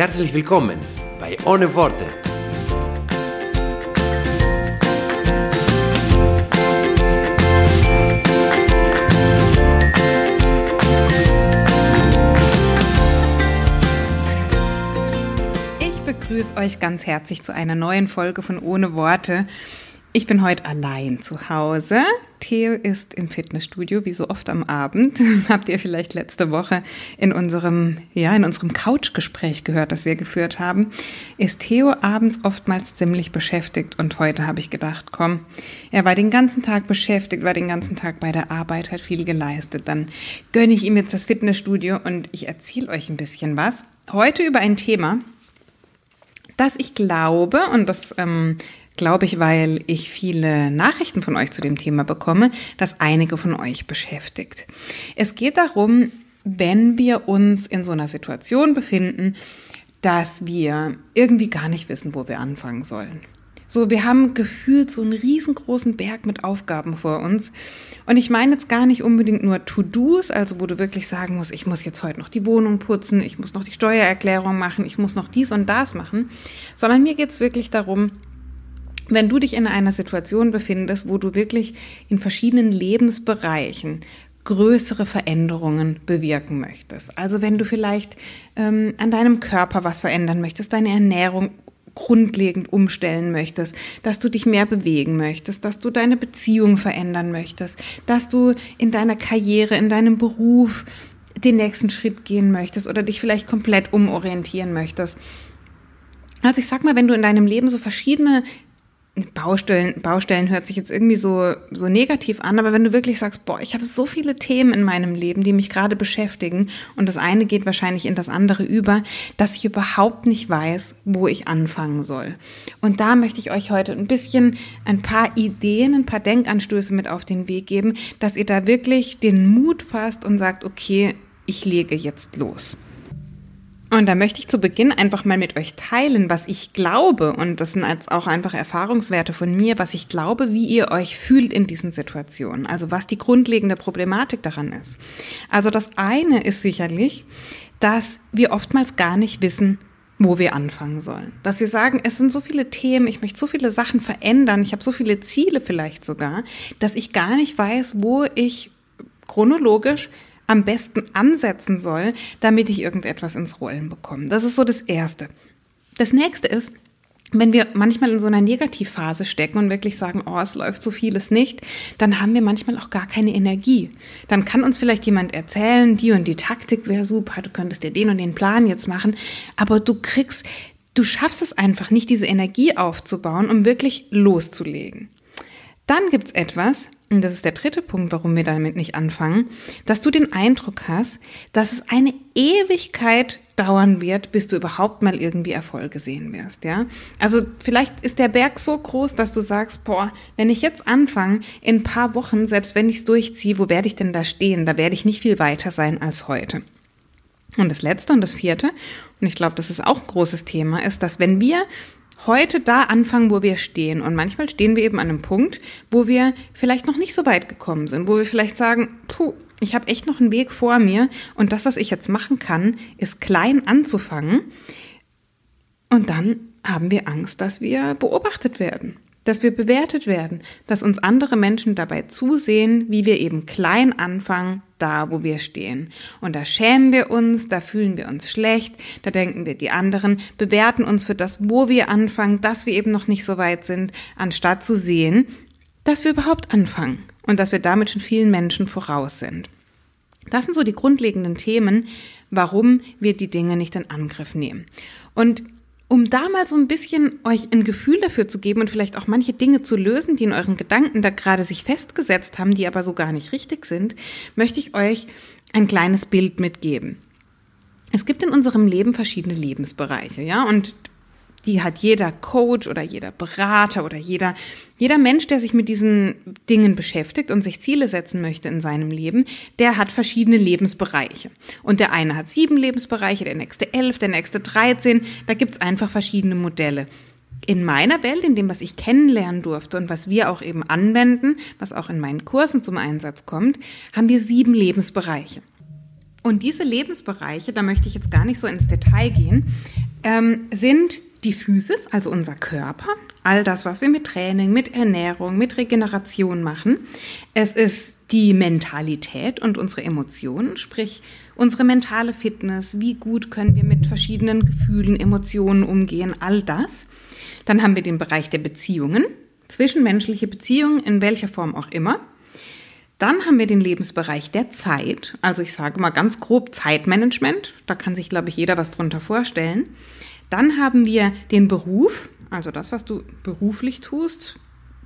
Herzlich willkommen bei Ohne Worte. Ich begrüße euch ganz herzlich zu einer neuen Folge von Ohne Worte. Ich bin heute allein zu Hause. Theo ist im Fitnessstudio, wie so oft am Abend. Habt ihr vielleicht letzte Woche in unserem, ja, in unserem Couchgespräch gehört, das wir geführt haben. Ist Theo abends oftmals ziemlich beschäftigt und heute habe ich gedacht, komm, er war den ganzen Tag beschäftigt, war den ganzen Tag bei der Arbeit, hat viel geleistet. Dann gönne ich ihm jetzt das Fitnessstudio und ich erzähle euch ein bisschen was. Heute über ein Thema, dass ich glaube, und das ähm, glaube ich, weil ich viele Nachrichten von euch zu dem Thema bekomme, dass einige von euch beschäftigt. Es geht darum, wenn wir uns in so einer Situation befinden, dass wir irgendwie gar nicht wissen, wo wir anfangen sollen. So, wir haben gefühlt so einen riesengroßen Berg mit Aufgaben vor uns. Und ich meine jetzt gar nicht unbedingt nur To-Dos, also wo du wirklich sagen musst, ich muss jetzt heute noch die Wohnung putzen, ich muss noch die Steuererklärung machen, ich muss noch dies und das machen, sondern mir geht's wirklich darum, wenn du dich in einer Situation befindest, wo du wirklich in verschiedenen Lebensbereichen größere Veränderungen bewirken möchtest. Also wenn du vielleicht ähm, an deinem Körper was verändern möchtest, deine Ernährung grundlegend umstellen möchtest, dass du dich mehr bewegen möchtest, dass du deine Beziehung verändern möchtest, dass du in deiner Karriere, in deinem Beruf den nächsten Schritt gehen möchtest oder dich vielleicht komplett umorientieren möchtest. Also ich sag mal, wenn du in deinem Leben so verschiedene Baustellen, Baustellen hört sich jetzt irgendwie so, so negativ an, aber wenn du wirklich sagst, boah, ich habe so viele Themen in meinem Leben, die mich gerade beschäftigen und das eine geht wahrscheinlich in das andere über, dass ich überhaupt nicht weiß, wo ich anfangen soll. Und da möchte ich euch heute ein bisschen ein paar Ideen, ein paar Denkanstöße mit auf den Weg geben, dass ihr da wirklich den Mut fasst und sagt, okay, ich lege jetzt los. Und da möchte ich zu Beginn einfach mal mit euch teilen, was ich glaube, und das sind jetzt auch einfach Erfahrungswerte von mir, was ich glaube, wie ihr euch fühlt in diesen Situationen. Also was die grundlegende Problematik daran ist. Also das eine ist sicherlich, dass wir oftmals gar nicht wissen, wo wir anfangen sollen. Dass wir sagen, es sind so viele Themen, ich möchte so viele Sachen verändern, ich habe so viele Ziele vielleicht sogar, dass ich gar nicht weiß, wo ich chronologisch am besten ansetzen soll, damit ich irgendetwas ins Rollen bekomme. Das ist so das Erste. Das nächste ist, wenn wir manchmal in so einer Negativphase stecken und wirklich sagen, oh, es läuft so vieles nicht, dann haben wir manchmal auch gar keine Energie. Dann kann uns vielleicht jemand erzählen, die und die Taktik wäre super, du könntest dir den und den Plan jetzt machen, aber du kriegst, du schaffst es einfach nicht, diese Energie aufzubauen, um wirklich loszulegen. Dann gibt's etwas, und das ist der dritte Punkt, warum wir damit nicht anfangen, dass du den Eindruck hast, dass es eine Ewigkeit dauern wird, bis du überhaupt mal irgendwie Erfolge sehen wirst, ja? Also vielleicht ist der Berg so groß, dass du sagst, boah, wenn ich jetzt anfange, in ein paar Wochen, selbst wenn ich es durchziehe, wo werde ich denn da stehen? Da werde ich nicht viel weiter sein als heute. Und das letzte und das vierte, und ich glaube, das ist auch ein großes Thema, ist, dass wenn wir heute da anfangen, wo wir stehen. Und manchmal stehen wir eben an einem Punkt, wo wir vielleicht noch nicht so weit gekommen sind, wo wir vielleicht sagen, puh, ich habe echt noch einen Weg vor mir und das, was ich jetzt machen kann, ist klein anzufangen. Und dann haben wir Angst, dass wir beobachtet werden, dass wir bewertet werden, dass uns andere Menschen dabei zusehen, wie wir eben klein anfangen, da wo wir stehen. Und da schämen wir uns, da fühlen wir uns schlecht, da denken wir, die anderen bewerten uns für das, wo wir anfangen, dass wir eben noch nicht so weit sind, anstatt zu sehen, dass wir überhaupt anfangen und dass wir damit schon vielen Menschen voraus sind. Das sind so die grundlegenden Themen, warum wir die Dinge nicht in Angriff nehmen. Und um da mal so ein bisschen euch ein Gefühl dafür zu geben und vielleicht auch manche Dinge zu lösen, die in euren Gedanken da gerade sich festgesetzt haben, die aber so gar nicht richtig sind, möchte ich euch ein kleines Bild mitgeben. es gibt in unserem Leben verschiedene Lebensbereiche, ja, und die hat jeder Coach oder jeder Berater oder jeder, jeder Mensch, der sich mit diesen Dingen beschäftigt und sich Ziele setzen möchte in seinem Leben, der hat verschiedene Lebensbereiche. Und der eine hat sieben Lebensbereiche, der nächste elf, der nächste dreizehn. Da gibt's einfach verschiedene Modelle. In meiner Welt, in dem, was ich kennenlernen durfte und was wir auch eben anwenden, was auch in meinen Kursen zum Einsatz kommt, haben wir sieben Lebensbereiche. Und diese Lebensbereiche, da möchte ich jetzt gar nicht so ins Detail gehen, ähm, sind die Physis, also unser Körper, all das, was wir mit Training, mit Ernährung, mit Regeneration machen. Es ist die Mentalität und unsere Emotionen, sprich unsere mentale Fitness, wie gut können wir mit verschiedenen Gefühlen, Emotionen umgehen, all das. Dann haben wir den Bereich der Beziehungen, zwischenmenschliche Beziehungen, in welcher Form auch immer. Dann haben wir den Lebensbereich der Zeit, also ich sage mal ganz grob Zeitmanagement, da kann sich, glaube ich, jeder was drunter vorstellen. Dann haben wir den Beruf, also das, was du beruflich tust.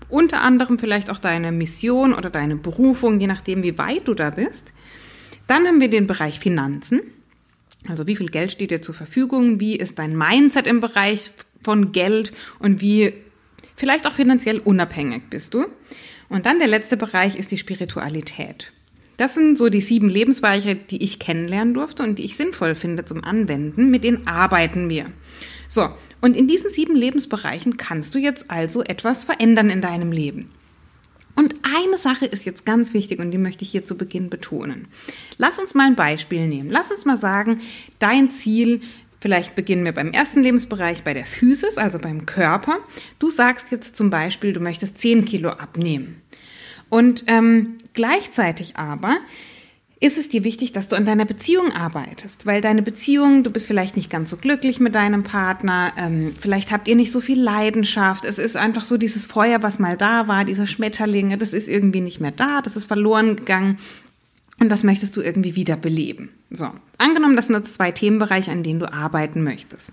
Unter anderem vielleicht auch deine Mission oder deine Berufung, je nachdem, wie weit du da bist. Dann haben wir den Bereich Finanzen. Also wie viel Geld steht dir zur Verfügung? Wie ist dein Mindset im Bereich von Geld und wie vielleicht auch finanziell unabhängig bist du? Und dann der letzte Bereich ist die Spiritualität. Das sind so die sieben Lebensbereiche, die ich kennenlernen durfte und die ich sinnvoll finde zum Anwenden. Mit denen arbeiten wir. So, und in diesen sieben Lebensbereichen kannst du jetzt also etwas verändern in deinem Leben. Und eine Sache ist jetzt ganz wichtig und die möchte ich hier zu Beginn betonen. Lass uns mal ein Beispiel nehmen. Lass uns mal sagen, dein Ziel, vielleicht beginnen wir beim ersten Lebensbereich bei der Physis, also beim Körper. Du sagst jetzt zum Beispiel, du möchtest 10 Kilo abnehmen. Und ähm, gleichzeitig aber ist es dir wichtig, dass du an deiner Beziehung arbeitest, weil deine Beziehung, du bist vielleicht nicht ganz so glücklich mit deinem Partner, ähm, vielleicht habt ihr nicht so viel Leidenschaft, es ist einfach so dieses Feuer, was mal da war, dieser Schmetterlinge, das ist irgendwie nicht mehr da, das ist verloren gegangen und das möchtest du irgendwie wieder beleben. So, angenommen, das sind jetzt zwei Themenbereiche, an denen du arbeiten möchtest.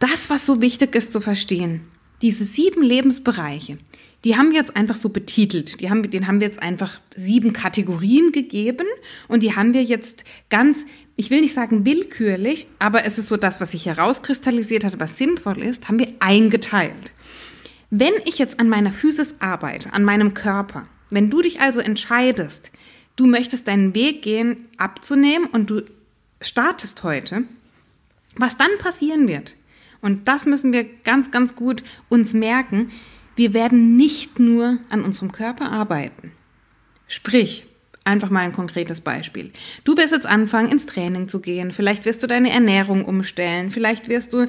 Das, was so wichtig ist zu verstehen, diese sieben Lebensbereiche, die haben wir jetzt einfach so betitelt. Die haben, den haben wir jetzt einfach sieben Kategorien gegeben und die haben wir jetzt ganz, ich will nicht sagen willkürlich, aber es ist so das, was sich herauskristallisiert hat, was sinnvoll ist, haben wir eingeteilt. Wenn ich jetzt an meiner Physis arbeite, an meinem Körper, wenn du dich also entscheidest, du möchtest deinen Weg gehen, abzunehmen und du startest heute, was dann passieren wird, und das müssen wir ganz, ganz gut uns merken, wir werden nicht nur an unserem Körper arbeiten. Sprich, einfach mal ein konkretes Beispiel. Du wirst jetzt anfangen, ins Training zu gehen. Vielleicht wirst du deine Ernährung umstellen. Vielleicht wirst du,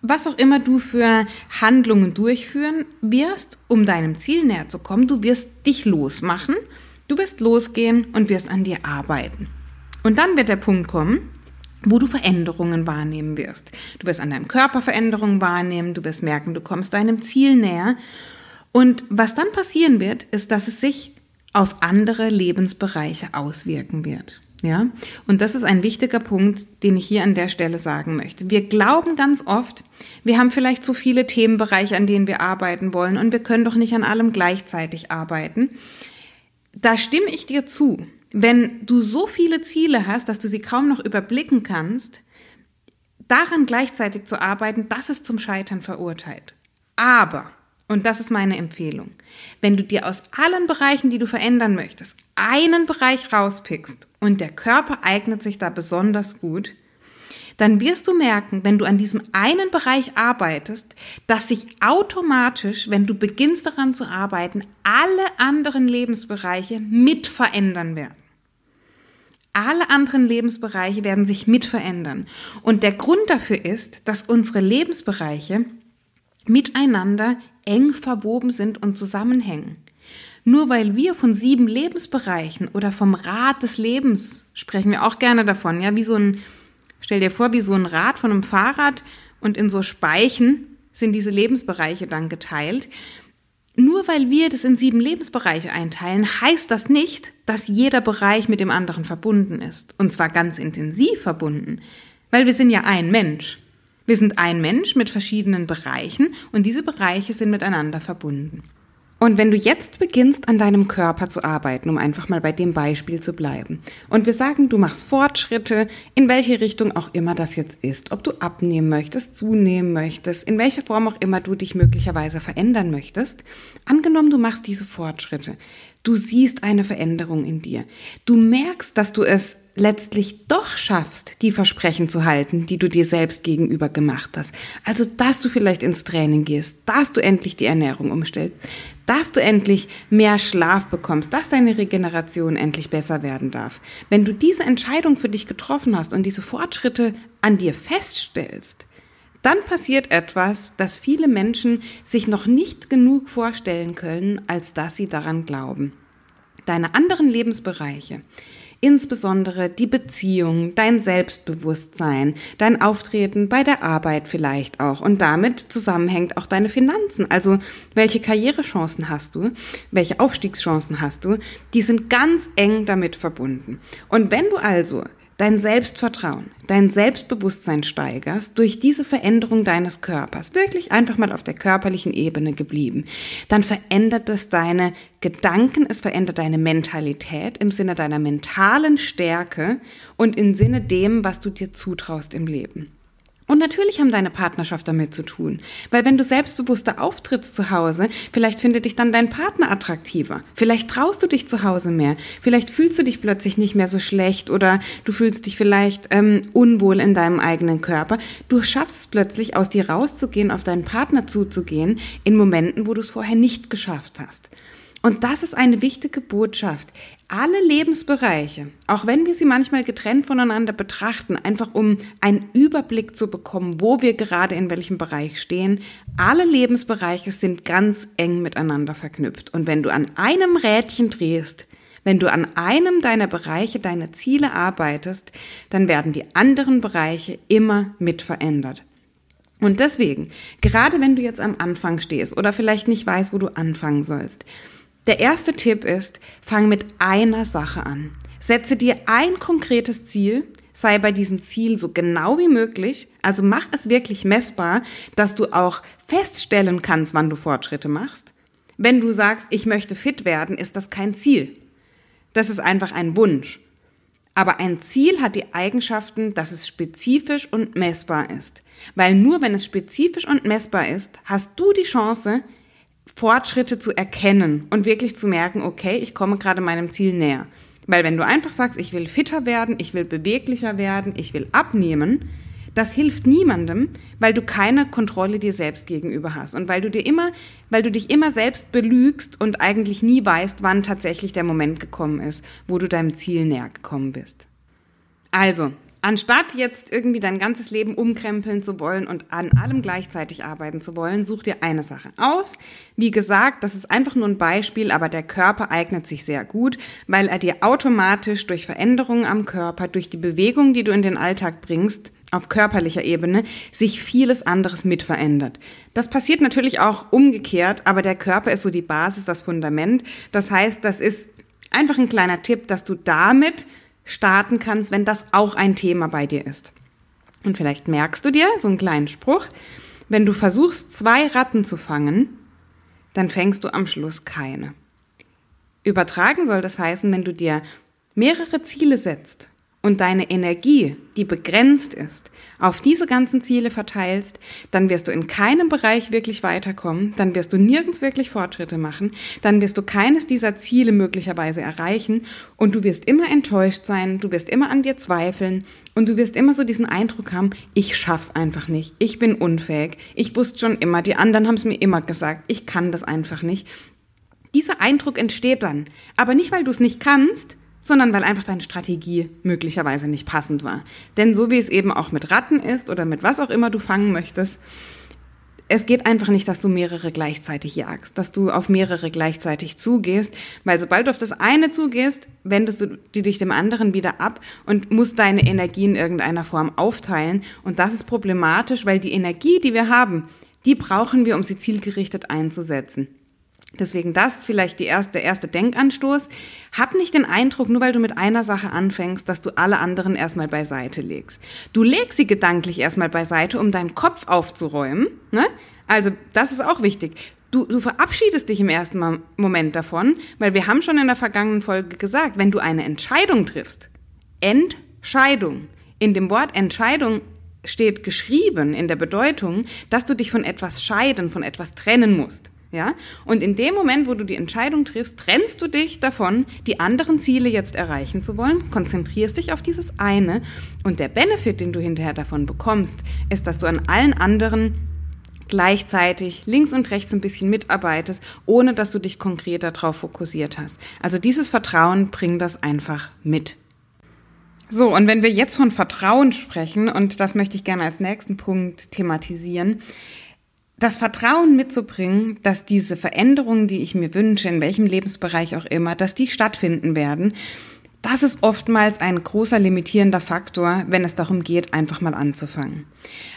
was auch immer du für Handlungen durchführen wirst, um deinem Ziel näher zu kommen. Du wirst dich losmachen. Du wirst losgehen und wirst an dir arbeiten. Und dann wird der Punkt kommen, wo du Veränderungen wahrnehmen wirst. Du wirst an deinem Körper Veränderungen wahrnehmen, du wirst merken, du kommst deinem Ziel näher. Und was dann passieren wird, ist, dass es sich auf andere Lebensbereiche auswirken wird. Ja? Und das ist ein wichtiger Punkt, den ich hier an der Stelle sagen möchte. Wir glauben ganz oft, wir haben vielleicht so viele Themenbereiche, an denen wir arbeiten wollen und wir können doch nicht an allem gleichzeitig arbeiten. Da stimme ich dir zu. Wenn du so viele Ziele hast, dass du sie kaum noch überblicken kannst, daran gleichzeitig zu arbeiten, das ist zum Scheitern verurteilt. Aber, und das ist meine Empfehlung, wenn du dir aus allen Bereichen, die du verändern möchtest, einen Bereich rauspickst und der Körper eignet sich da besonders gut, dann wirst du merken, wenn du an diesem einen Bereich arbeitest, dass sich automatisch, wenn du beginnst daran zu arbeiten, alle anderen Lebensbereiche mit verändern werden. Alle anderen Lebensbereiche werden sich mit verändern. Und der Grund dafür ist, dass unsere Lebensbereiche miteinander eng verwoben sind und zusammenhängen. Nur weil wir von sieben Lebensbereichen oder vom Rad des Lebens sprechen wir auch gerne davon, ja, wie so ein, stell dir vor, wie so ein Rad von einem Fahrrad und in so Speichen sind diese Lebensbereiche dann geteilt. Nur weil wir das in sieben Lebensbereiche einteilen, heißt das nicht, dass jeder Bereich mit dem anderen verbunden ist. Und zwar ganz intensiv verbunden. Weil wir sind ja ein Mensch. Wir sind ein Mensch mit verschiedenen Bereichen und diese Bereiche sind miteinander verbunden. Und wenn du jetzt beginnst, an deinem Körper zu arbeiten, um einfach mal bei dem Beispiel zu bleiben, und wir sagen, du machst Fortschritte, in welche Richtung auch immer das jetzt ist, ob du abnehmen möchtest, zunehmen möchtest, in welcher Form auch immer du dich möglicherweise verändern möchtest, angenommen, du machst diese Fortschritte, du siehst eine Veränderung in dir, du merkst, dass du es letztlich doch schaffst, die Versprechen zu halten, die du dir selbst gegenüber gemacht hast. Also, dass du vielleicht ins Training gehst, dass du endlich die Ernährung umstellst, dass du endlich mehr Schlaf bekommst, dass deine Regeneration endlich besser werden darf. Wenn du diese Entscheidung für dich getroffen hast und diese Fortschritte an dir feststellst, dann passiert etwas, das viele Menschen sich noch nicht genug vorstellen können, als dass sie daran glauben. Deine anderen Lebensbereiche, insbesondere die Beziehung, dein Selbstbewusstsein, dein Auftreten bei der Arbeit vielleicht auch und damit zusammenhängt auch deine Finanzen. Also welche Karrierechancen hast du, welche Aufstiegschancen hast du, die sind ganz eng damit verbunden. Und wenn du also dein Selbstvertrauen, dein Selbstbewusstsein steigerst durch diese Veränderung deines Körpers, wirklich einfach mal auf der körperlichen Ebene geblieben, dann verändert es deine Gedanken, es verändert deine Mentalität im Sinne deiner mentalen Stärke und im Sinne dem, was du dir zutraust im Leben. Und natürlich haben deine Partnerschaft damit zu tun. Weil wenn du selbstbewusster auftrittst zu Hause, vielleicht findet dich dann dein Partner attraktiver. Vielleicht traust du dich zu Hause mehr. Vielleicht fühlst du dich plötzlich nicht mehr so schlecht oder du fühlst dich vielleicht ähm, unwohl in deinem eigenen Körper. Du schaffst es plötzlich, aus dir rauszugehen, auf deinen Partner zuzugehen, in Momenten, wo du es vorher nicht geschafft hast. Und das ist eine wichtige Botschaft. Alle Lebensbereiche, auch wenn wir sie manchmal getrennt voneinander betrachten, einfach um einen Überblick zu bekommen, wo wir gerade in welchem Bereich stehen, alle Lebensbereiche sind ganz eng miteinander verknüpft. Und wenn du an einem Rädchen drehst, wenn du an einem deiner Bereiche deine Ziele arbeitest, dann werden die anderen Bereiche immer mit verändert. Und deswegen, gerade wenn du jetzt am Anfang stehst oder vielleicht nicht weißt, wo du anfangen sollst, der erste Tipp ist, fang mit einer Sache an. Setze dir ein konkretes Ziel, sei bei diesem Ziel so genau wie möglich, also mach es wirklich messbar, dass du auch feststellen kannst, wann du Fortschritte machst. Wenn du sagst, ich möchte fit werden, ist das kein Ziel. Das ist einfach ein Wunsch. Aber ein Ziel hat die Eigenschaften, dass es spezifisch und messbar ist. Weil nur wenn es spezifisch und messbar ist, hast du die Chance, Fortschritte zu erkennen und wirklich zu merken, okay, ich komme gerade meinem Ziel näher. Weil wenn du einfach sagst, ich will fitter werden, ich will beweglicher werden, ich will abnehmen, das hilft niemandem, weil du keine Kontrolle dir selbst gegenüber hast und weil du dir immer, weil du dich immer selbst belügst und eigentlich nie weißt, wann tatsächlich der Moment gekommen ist, wo du deinem Ziel näher gekommen bist. Also, Anstatt jetzt irgendwie dein ganzes Leben umkrempeln zu wollen und an allem gleichzeitig arbeiten zu wollen, such dir eine Sache aus. Wie gesagt, das ist einfach nur ein Beispiel, aber der Körper eignet sich sehr gut, weil er dir automatisch durch Veränderungen am Körper, durch die Bewegung, die du in den Alltag bringst, auf körperlicher Ebene sich vieles anderes mit verändert. Das passiert natürlich auch umgekehrt, aber der Körper ist so die Basis, das Fundament. Das heißt, das ist einfach ein kleiner Tipp, dass du damit starten kannst, wenn das auch ein Thema bei dir ist. Und vielleicht merkst du dir so einen kleinen Spruch, wenn du versuchst, zwei Ratten zu fangen, dann fängst du am Schluss keine. Übertragen soll das heißen, wenn du dir mehrere Ziele setzt und deine Energie, die begrenzt ist, auf diese ganzen Ziele verteilst, dann wirst du in keinem Bereich wirklich weiterkommen, dann wirst du nirgends wirklich Fortschritte machen, dann wirst du keines dieser Ziele möglicherweise erreichen und du wirst immer enttäuscht sein, du wirst immer an dir zweifeln und du wirst immer so diesen Eindruck haben, ich schaff's einfach nicht, ich bin unfähig, ich wusste schon immer, die anderen haben es mir immer gesagt, ich kann das einfach nicht. Dieser Eindruck entsteht dann, aber nicht, weil du es nicht kannst, sondern weil einfach deine Strategie möglicherweise nicht passend war. Denn so wie es eben auch mit Ratten ist oder mit was auch immer du fangen möchtest, es geht einfach nicht, dass du mehrere gleichzeitig jagst, dass du auf mehrere gleichzeitig zugehst, weil sobald du auf das eine zugehst, wendest du dich dem anderen wieder ab und musst deine Energie in irgendeiner Form aufteilen. Und das ist problematisch, weil die Energie, die wir haben, die brauchen wir, um sie zielgerichtet einzusetzen. Deswegen das vielleicht die erste, der erste Denkanstoß. Hab nicht den Eindruck, nur weil du mit einer Sache anfängst, dass du alle anderen erstmal beiseite legst. Du legst sie gedanklich erstmal beiseite, um deinen Kopf aufzuräumen. Ne? Also das ist auch wichtig. du, du verabschiedest dich im ersten Moment davon, weil wir haben schon in der vergangenen Folge gesagt, wenn du eine Entscheidung triffst, Entscheidung, in dem Wort Entscheidung steht geschrieben in der Bedeutung, dass du dich von etwas scheiden, von etwas trennen musst. Ja? Und in dem Moment, wo du die Entscheidung triffst, trennst du dich davon, die anderen Ziele jetzt erreichen zu wollen, konzentrierst dich auf dieses eine und der Benefit, den du hinterher davon bekommst, ist, dass du an allen anderen gleichzeitig links und rechts ein bisschen mitarbeitest, ohne dass du dich konkret darauf fokussiert hast. Also dieses Vertrauen bringt das einfach mit. So, und wenn wir jetzt von Vertrauen sprechen, und das möchte ich gerne als nächsten Punkt thematisieren, das Vertrauen mitzubringen, dass diese Veränderungen, die ich mir wünsche, in welchem Lebensbereich auch immer, dass die stattfinden werden, das ist oftmals ein großer limitierender Faktor, wenn es darum geht, einfach mal anzufangen.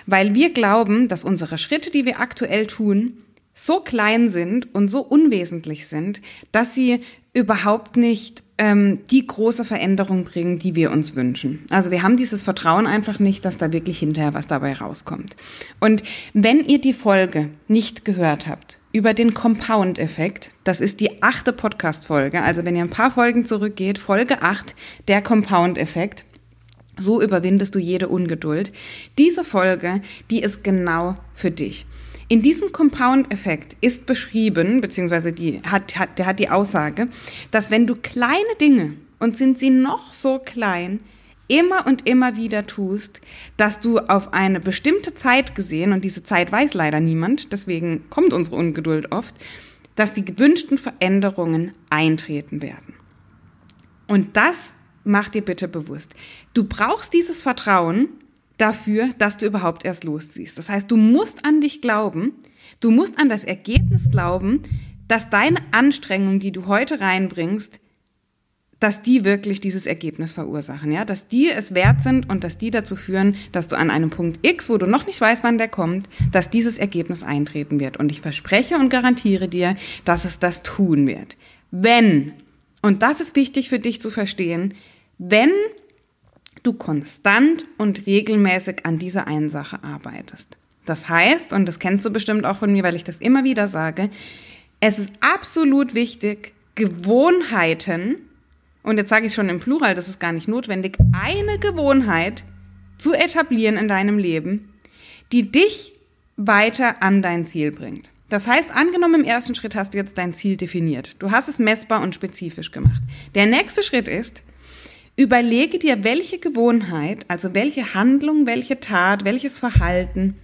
Weil wir glauben, dass unsere Schritte, die wir aktuell tun, so klein sind und so unwesentlich sind, dass sie überhaupt nicht ähm, die große Veränderung bringen, die wir uns wünschen. Also wir haben dieses Vertrauen einfach nicht, dass da wirklich hinterher was dabei rauskommt. Und wenn ihr die Folge nicht gehört habt über den Compound-Effekt, das ist die achte Podcast-Folge, also wenn ihr ein paar Folgen zurückgeht, Folge 8, der Compound-Effekt, so überwindest du jede Ungeduld. Diese Folge, die ist genau für dich. In diesem Compound-Effekt ist beschrieben, beziehungsweise die hat, hat, der hat die Aussage, dass wenn du kleine Dinge, und sind sie noch so klein, immer und immer wieder tust, dass du auf eine bestimmte Zeit gesehen, und diese Zeit weiß leider niemand, deswegen kommt unsere Ungeduld oft, dass die gewünschten Veränderungen eintreten werden. Und das mach dir bitte bewusst. Du brauchst dieses Vertrauen, dafür, dass du überhaupt erst losziehst. Das heißt, du musst an dich glauben, du musst an das Ergebnis glauben, dass deine Anstrengungen, die du heute reinbringst, dass die wirklich dieses Ergebnis verursachen, ja, dass die es wert sind und dass die dazu führen, dass du an einem Punkt X, wo du noch nicht weißt, wann der kommt, dass dieses Ergebnis eintreten wird. Und ich verspreche und garantiere dir, dass es das tun wird. Wenn, und das ist wichtig für dich zu verstehen, wenn du konstant und regelmäßig an dieser einen Sache arbeitest. Das heißt, und das kennst du bestimmt auch von mir, weil ich das immer wieder sage, es ist absolut wichtig, Gewohnheiten, und jetzt sage ich schon im Plural, das ist gar nicht notwendig, eine Gewohnheit zu etablieren in deinem Leben, die dich weiter an dein Ziel bringt. Das heißt, angenommen im ersten Schritt hast du jetzt dein Ziel definiert. Du hast es messbar und spezifisch gemacht. Der nächste Schritt ist, Überlege dir, welche Gewohnheit, also welche Handlung, welche Tat, welches Verhalten,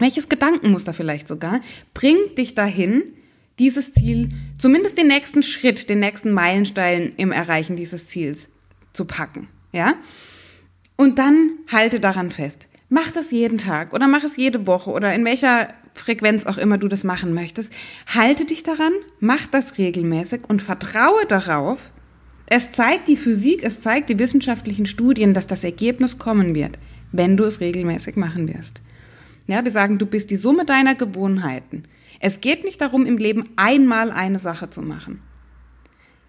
welches Gedankenmuster vielleicht sogar, bringt dich dahin, dieses Ziel, zumindest den nächsten Schritt, den nächsten Meilenstein im Erreichen dieses Ziels zu packen. Ja? Und dann halte daran fest. Mach das jeden Tag oder mach es jede Woche oder in welcher Frequenz auch immer du das machen möchtest. Halte dich daran, mach das regelmäßig und vertraue darauf, es zeigt die Physik, es zeigt die wissenschaftlichen Studien, dass das Ergebnis kommen wird, wenn du es regelmäßig machen wirst. Ja, wir sagen, du bist die Summe deiner Gewohnheiten. Es geht nicht darum, im Leben einmal eine Sache zu machen.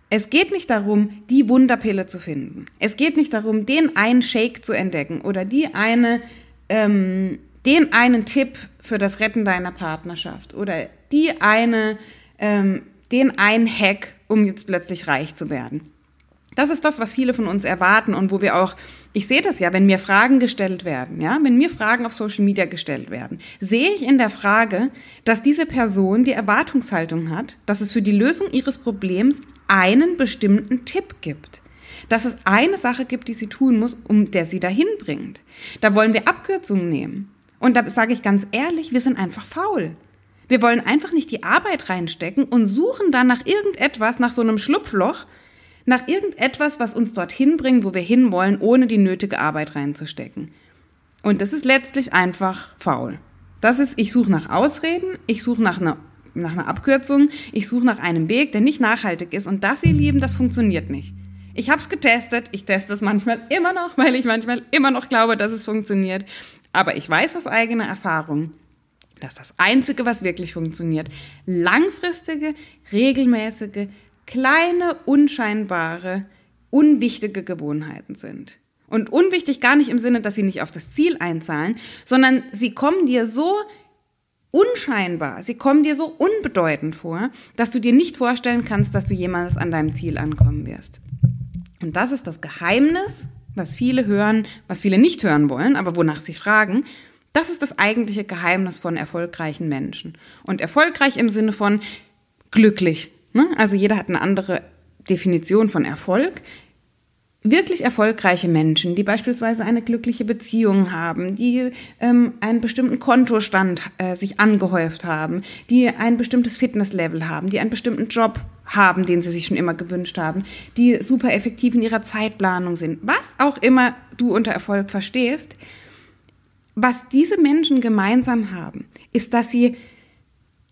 Es geht nicht darum, die Wunderpille zu finden. Es geht nicht darum, den einen Shake zu entdecken oder die eine, ähm, den einen Tipp für das Retten deiner Partnerschaft oder die eine, ähm, den einen Hack, um jetzt plötzlich reich zu werden. Das ist das, was viele von uns erwarten und wo wir auch, ich sehe das ja, wenn mir Fragen gestellt werden, ja, wenn mir Fragen auf Social Media gestellt werden, sehe ich in der Frage, dass diese Person die Erwartungshaltung hat, dass es für die Lösung ihres Problems einen bestimmten Tipp gibt. Dass es eine Sache gibt, die sie tun muss, um der sie dahin bringt. Da wollen wir Abkürzungen nehmen. Und da sage ich ganz ehrlich, wir sind einfach faul. Wir wollen einfach nicht die Arbeit reinstecken und suchen dann nach irgendetwas, nach so einem Schlupfloch, nach irgendetwas, was uns dorthin bringt, wo wir hinwollen, ohne die nötige Arbeit reinzustecken. Und das ist letztlich einfach faul. Das ist, ich suche nach Ausreden, ich suche nach einer, nach einer Abkürzung, ich suche nach einem Weg, der nicht nachhaltig ist. Und das, ihr Lieben, das funktioniert nicht. Ich habe es getestet, ich teste es manchmal immer noch, weil ich manchmal immer noch glaube, dass es funktioniert. Aber ich weiß aus eigener Erfahrung, dass das Einzige, was wirklich funktioniert, langfristige, regelmäßige, kleine, unscheinbare, unwichtige Gewohnheiten sind. Und unwichtig gar nicht im Sinne, dass sie nicht auf das Ziel einzahlen, sondern sie kommen dir so unscheinbar, sie kommen dir so unbedeutend vor, dass du dir nicht vorstellen kannst, dass du jemals an deinem Ziel ankommen wirst. Und das ist das Geheimnis, was viele hören, was viele nicht hören wollen, aber wonach sie fragen. Das ist das eigentliche Geheimnis von erfolgreichen Menschen. Und erfolgreich im Sinne von glücklich. Ne? Also jeder hat eine andere Definition von Erfolg wirklich erfolgreiche Menschen, die beispielsweise eine glückliche Beziehung haben, die ähm, einen bestimmten Kontostand äh, sich angehäuft haben, die ein bestimmtes Fitnesslevel haben, die einen bestimmten Job haben, den sie sich schon immer gewünscht haben, die super effektiv in ihrer Zeitplanung sind, was auch immer du unter Erfolg verstehst, was diese Menschen gemeinsam haben, ist, dass sie,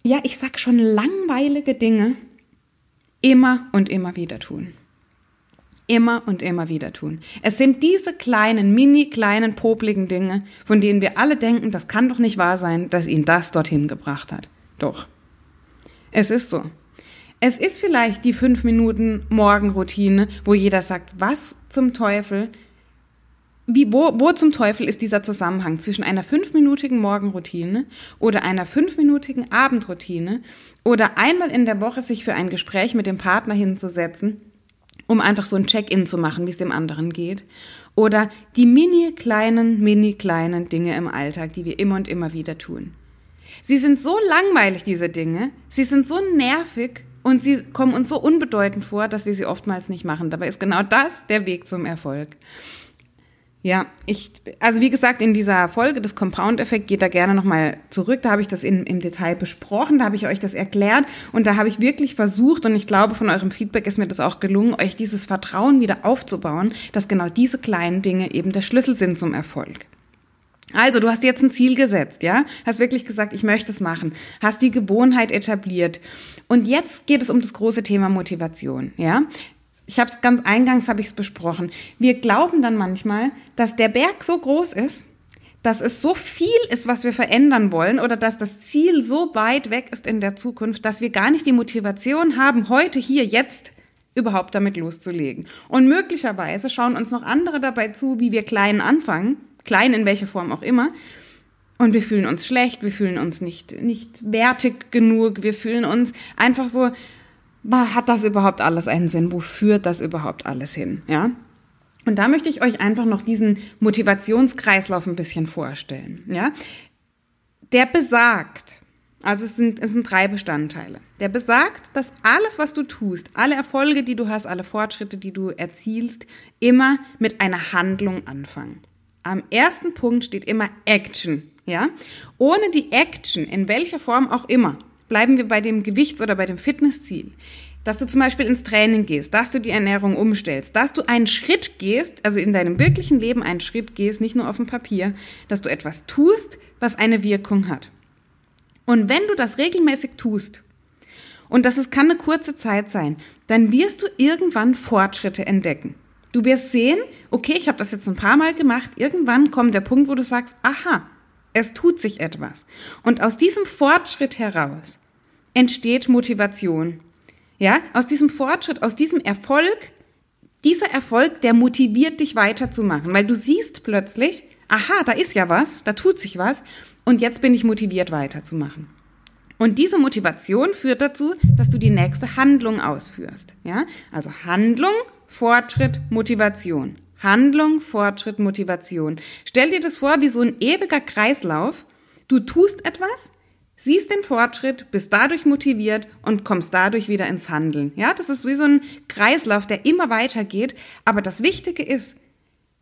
ja, ich sag schon langweilige Dinge immer und immer wieder tun immer und immer wieder tun. Es sind diese kleinen, mini kleinen, popligen Dinge, von denen wir alle denken, das kann doch nicht wahr sein, dass ihn das dorthin gebracht hat. Doch. Es ist so. Es ist vielleicht die fünf Minuten Morgenroutine, wo jeder sagt, was zum Teufel, wie, wo, wo zum Teufel ist dieser Zusammenhang zwischen einer fünfminütigen Morgenroutine oder einer fünfminütigen Abendroutine oder einmal in der Woche sich für ein Gespräch mit dem Partner hinzusetzen um einfach so ein Check-in zu machen, wie es dem anderen geht. Oder die mini kleinen, mini kleinen Dinge im Alltag, die wir immer und immer wieder tun. Sie sind so langweilig, diese Dinge. Sie sind so nervig und sie kommen uns so unbedeutend vor, dass wir sie oftmals nicht machen. Dabei ist genau das der Weg zum Erfolg. Ja, ich, also wie gesagt, in dieser Folge des Compound-Effekt geht da gerne nochmal zurück. Da habe ich das in, im Detail besprochen, da habe ich euch das erklärt und da habe ich wirklich versucht und ich glaube, von eurem Feedback ist mir das auch gelungen, euch dieses Vertrauen wieder aufzubauen, dass genau diese kleinen Dinge eben der Schlüssel sind zum Erfolg. Also, du hast jetzt ein Ziel gesetzt, ja? Hast wirklich gesagt, ich möchte es machen. Hast die Gewohnheit etabliert. Und jetzt geht es um das große Thema Motivation, ja? Ich habe es ganz eingangs habe ich es besprochen. Wir glauben dann manchmal, dass der Berg so groß ist, dass es so viel ist, was wir verändern wollen oder dass das Ziel so weit weg ist in der Zukunft, dass wir gar nicht die Motivation haben, heute, hier, jetzt überhaupt damit loszulegen. Und möglicherweise schauen uns noch andere dabei zu, wie wir klein anfangen, klein in welcher Form auch immer, und wir fühlen uns schlecht, wir fühlen uns nicht, nicht wertig genug, wir fühlen uns einfach so, hat das überhaupt alles einen Sinn? Wo führt das überhaupt alles hin? Ja? Und da möchte ich euch einfach noch diesen Motivationskreislauf ein bisschen vorstellen. Ja? Der besagt, also es sind, es sind drei Bestandteile. Der besagt, dass alles, was du tust, alle Erfolge, die du hast, alle Fortschritte, die du erzielst, immer mit einer Handlung anfangen. Am ersten Punkt steht immer Action. Ja? Ohne die Action, in welcher Form auch immer, bleiben wir bei dem Gewichts- oder bei dem Fitnessziel, dass du zum Beispiel ins Training gehst, dass du die Ernährung umstellst, dass du einen Schritt gehst, also in deinem wirklichen Leben einen Schritt gehst, nicht nur auf dem Papier, dass du etwas tust, was eine Wirkung hat. Und wenn du das regelmäßig tust, und das ist, kann eine kurze Zeit sein, dann wirst du irgendwann Fortschritte entdecken. Du wirst sehen, okay, ich habe das jetzt ein paar Mal gemacht, irgendwann kommt der Punkt, wo du sagst, aha, es tut sich etwas. Und aus diesem Fortschritt heraus entsteht Motivation. Ja, aus diesem Fortschritt, aus diesem Erfolg, dieser Erfolg, der motiviert dich weiterzumachen, weil du siehst plötzlich, aha, da ist ja was, da tut sich was und jetzt bin ich motiviert weiterzumachen. Und diese Motivation führt dazu, dass du die nächste Handlung ausführst. Ja? Also Handlung, Fortschritt, Motivation. Handlung, Fortschritt, Motivation. Stell dir das vor wie so ein ewiger Kreislauf. Du tust etwas, siehst den Fortschritt, bist dadurch motiviert und kommst dadurch wieder ins Handeln. Ja, das ist wie so ein Kreislauf, der immer weitergeht. Aber das Wichtige ist,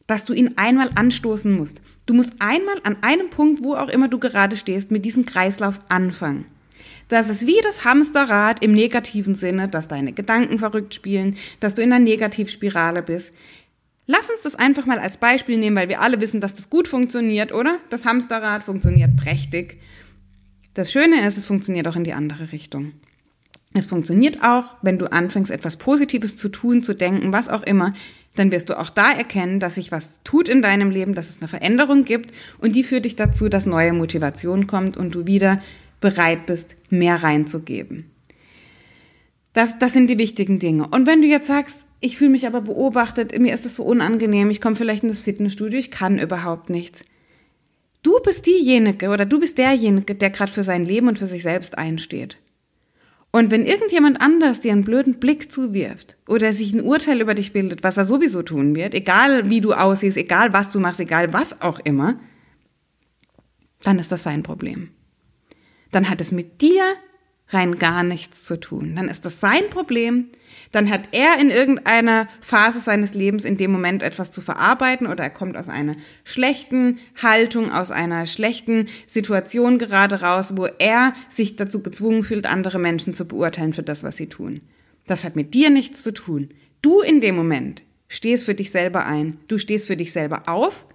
dass du ihn einmal anstoßen musst. Du musst einmal an einem Punkt, wo auch immer du gerade stehst, mit diesem Kreislauf anfangen. Das ist wie das Hamsterrad im negativen Sinne, dass deine Gedanken verrückt spielen, dass du in einer Negativspirale bist. Lass uns das einfach mal als Beispiel nehmen, weil wir alle wissen, dass das gut funktioniert, oder? Das Hamsterrad funktioniert prächtig. Das Schöne ist, es funktioniert auch in die andere Richtung. Es funktioniert auch, wenn du anfängst, etwas Positives zu tun, zu denken, was auch immer, dann wirst du auch da erkennen, dass sich was tut in deinem Leben, dass es eine Veränderung gibt und die führt dich dazu, dass neue Motivation kommt und du wieder bereit bist, mehr reinzugeben. Das, das sind die wichtigen Dinge. Und wenn du jetzt sagst, ich fühle mich aber beobachtet, mir ist das so unangenehm, ich komme vielleicht in das Fitnessstudio, ich kann überhaupt nichts. Du bist diejenige oder du bist derjenige, der gerade für sein Leben und für sich selbst einsteht. Und wenn irgendjemand anders dir einen blöden Blick zuwirft oder sich ein Urteil über dich bildet, was er sowieso tun wird, egal wie du aussiehst, egal was du machst, egal was auch immer, dann ist das sein Problem. Dann hat es mit dir rein gar nichts zu tun. Dann ist das sein Problem. Dann hat er in irgendeiner Phase seines Lebens in dem Moment etwas zu verarbeiten oder er kommt aus einer schlechten Haltung, aus einer schlechten Situation gerade raus, wo er sich dazu gezwungen fühlt, andere Menschen zu beurteilen für das, was sie tun. Das hat mit dir nichts zu tun. Du in dem Moment stehst für dich selber ein. Du stehst für dich selber auf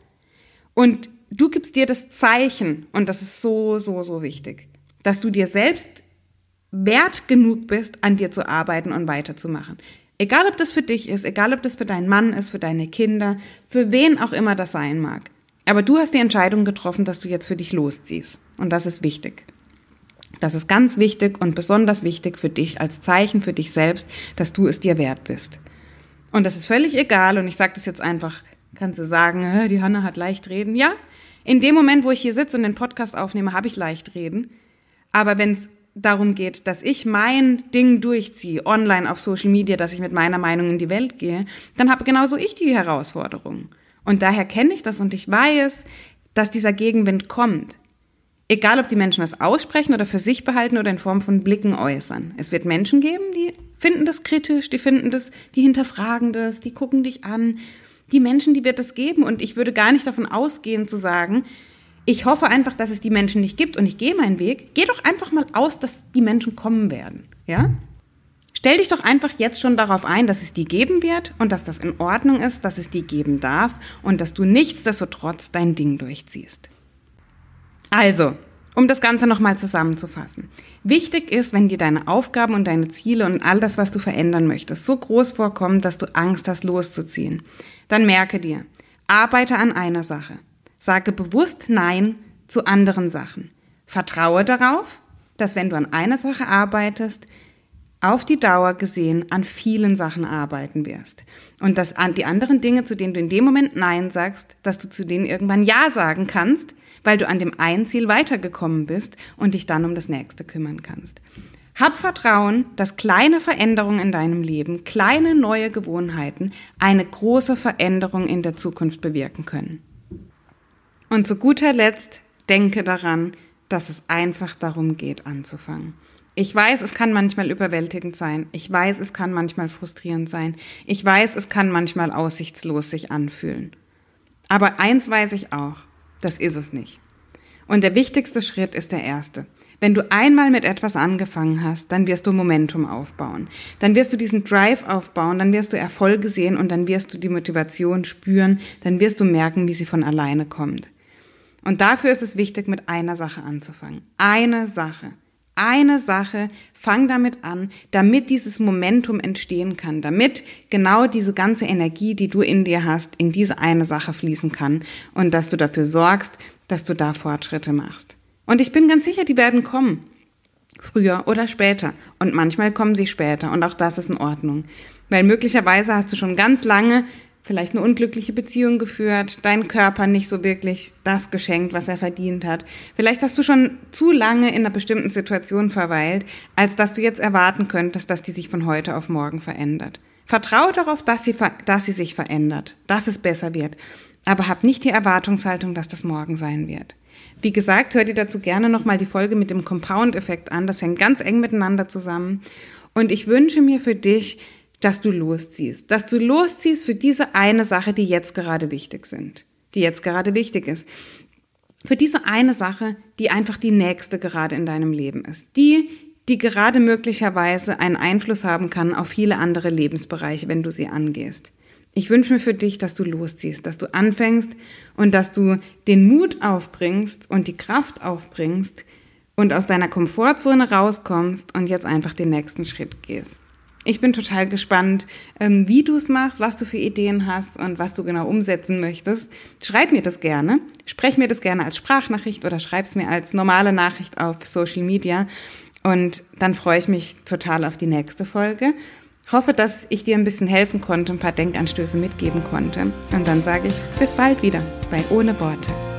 und du gibst dir das Zeichen und das ist so, so, so wichtig, dass du dir selbst wert genug bist, an dir zu arbeiten und weiterzumachen. Egal, ob das für dich ist, egal, ob das für deinen Mann ist, für deine Kinder, für wen auch immer das sein mag. Aber du hast die Entscheidung getroffen, dass du jetzt für dich losziehst. Und das ist wichtig. Das ist ganz wichtig und besonders wichtig für dich als Zeichen für dich selbst, dass du es dir wert bist. Und das ist völlig egal. Und ich sage das jetzt einfach, kannst du sagen, die Hanna hat leicht reden. Ja, in dem Moment, wo ich hier sitze und den Podcast aufnehme, habe ich leicht reden. Aber wenn es darum geht, dass ich mein Ding durchziehe, online auf Social Media, dass ich mit meiner Meinung in die Welt gehe, dann habe genauso ich die Herausforderung. Und daher kenne ich das und ich weiß, dass dieser Gegenwind kommt. Egal, ob die Menschen das aussprechen oder für sich behalten oder in Form von Blicken äußern. Es wird Menschen geben, die finden das kritisch, die finden das, die hinterfragen das, die gucken dich an. Die Menschen, die wird es geben und ich würde gar nicht davon ausgehen zu sagen, ich hoffe einfach, dass es die Menschen nicht gibt und ich gehe meinen Weg. Geh doch einfach mal aus, dass die Menschen kommen werden. Ja? Stell dich doch einfach jetzt schon darauf ein, dass es die geben wird und dass das in Ordnung ist, dass es die geben darf und dass du nichtsdestotrotz dein Ding durchziehst. Also, um das Ganze nochmal zusammenzufassen. Wichtig ist, wenn dir deine Aufgaben und deine Ziele und all das, was du verändern möchtest, so groß vorkommen, dass du Angst hast, loszuziehen, dann merke dir, arbeite an einer Sache. Sage bewusst Nein zu anderen Sachen. Vertraue darauf, dass wenn du an einer Sache arbeitest, auf die Dauer gesehen an vielen Sachen arbeiten wirst. Und dass an die anderen Dinge, zu denen du in dem Moment Nein sagst, dass du zu denen irgendwann Ja sagen kannst, weil du an dem einen Ziel weitergekommen bist und dich dann um das nächste kümmern kannst. Hab Vertrauen, dass kleine Veränderungen in deinem Leben, kleine neue Gewohnheiten eine große Veränderung in der Zukunft bewirken können. Und zu guter Letzt denke daran, dass es einfach darum geht, anzufangen. Ich weiß, es kann manchmal überwältigend sein. Ich weiß, es kann manchmal frustrierend sein. Ich weiß, es kann manchmal aussichtslos sich anfühlen. Aber eins weiß ich auch, das ist es nicht. Und der wichtigste Schritt ist der erste. Wenn du einmal mit etwas angefangen hast, dann wirst du Momentum aufbauen. Dann wirst du diesen Drive aufbauen, dann wirst du Erfolge sehen und dann wirst du die Motivation spüren, dann wirst du merken, wie sie von alleine kommt. Und dafür ist es wichtig, mit einer Sache anzufangen. Eine Sache. Eine Sache, fang damit an, damit dieses Momentum entstehen kann, damit genau diese ganze Energie, die du in dir hast, in diese eine Sache fließen kann und dass du dafür sorgst, dass du da Fortschritte machst. Und ich bin ganz sicher, die werden kommen. Früher oder später. Und manchmal kommen sie später. Und auch das ist in Ordnung. Weil möglicherweise hast du schon ganz lange vielleicht eine unglückliche Beziehung geführt, deinen Körper nicht so wirklich das geschenkt, was er verdient hat. Vielleicht hast du schon zu lange in einer bestimmten Situation verweilt, als dass du jetzt erwarten könntest, dass die sich von heute auf morgen verändert. Vertraue darauf, dass sie, dass sie sich verändert, dass es besser wird. Aber hab nicht die Erwartungshaltung, dass das morgen sein wird. Wie gesagt, hör dir dazu gerne nochmal die Folge mit dem Compound-Effekt an. Das hängt ganz eng miteinander zusammen. Und ich wünsche mir für dich, dass du losziehst. Dass du losziehst für diese eine Sache, die jetzt gerade wichtig sind. Die jetzt gerade wichtig ist. Für diese eine Sache, die einfach die nächste gerade in deinem Leben ist. Die, die gerade möglicherweise einen Einfluss haben kann auf viele andere Lebensbereiche, wenn du sie angehst. Ich wünsche mir für dich, dass du losziehst, dass du anfängst und dass du den Mut aufbringst und die Kraft aufbringst und aus deiner Komfortzone rauskommst und jetzt einfach den nächsten Schritt gehst. Ich bin total gespannt, ähm, wie du es machst, was du für Ideen hast und was du genau umsetzen möchtest. Schreib mir das gerne. Sprech mir das gerne als Sprachnachricht oder schreib es mir als normale Nachricht auf Social Media. Und dann freue ich mich total auf die nächste Folge. Hoffe, dass ich dir ein bisschen helfen konnte, ein paar Denkanstöße mitgeben konnte. Und dann sage ich bis bald wieder bei Ohne Worte.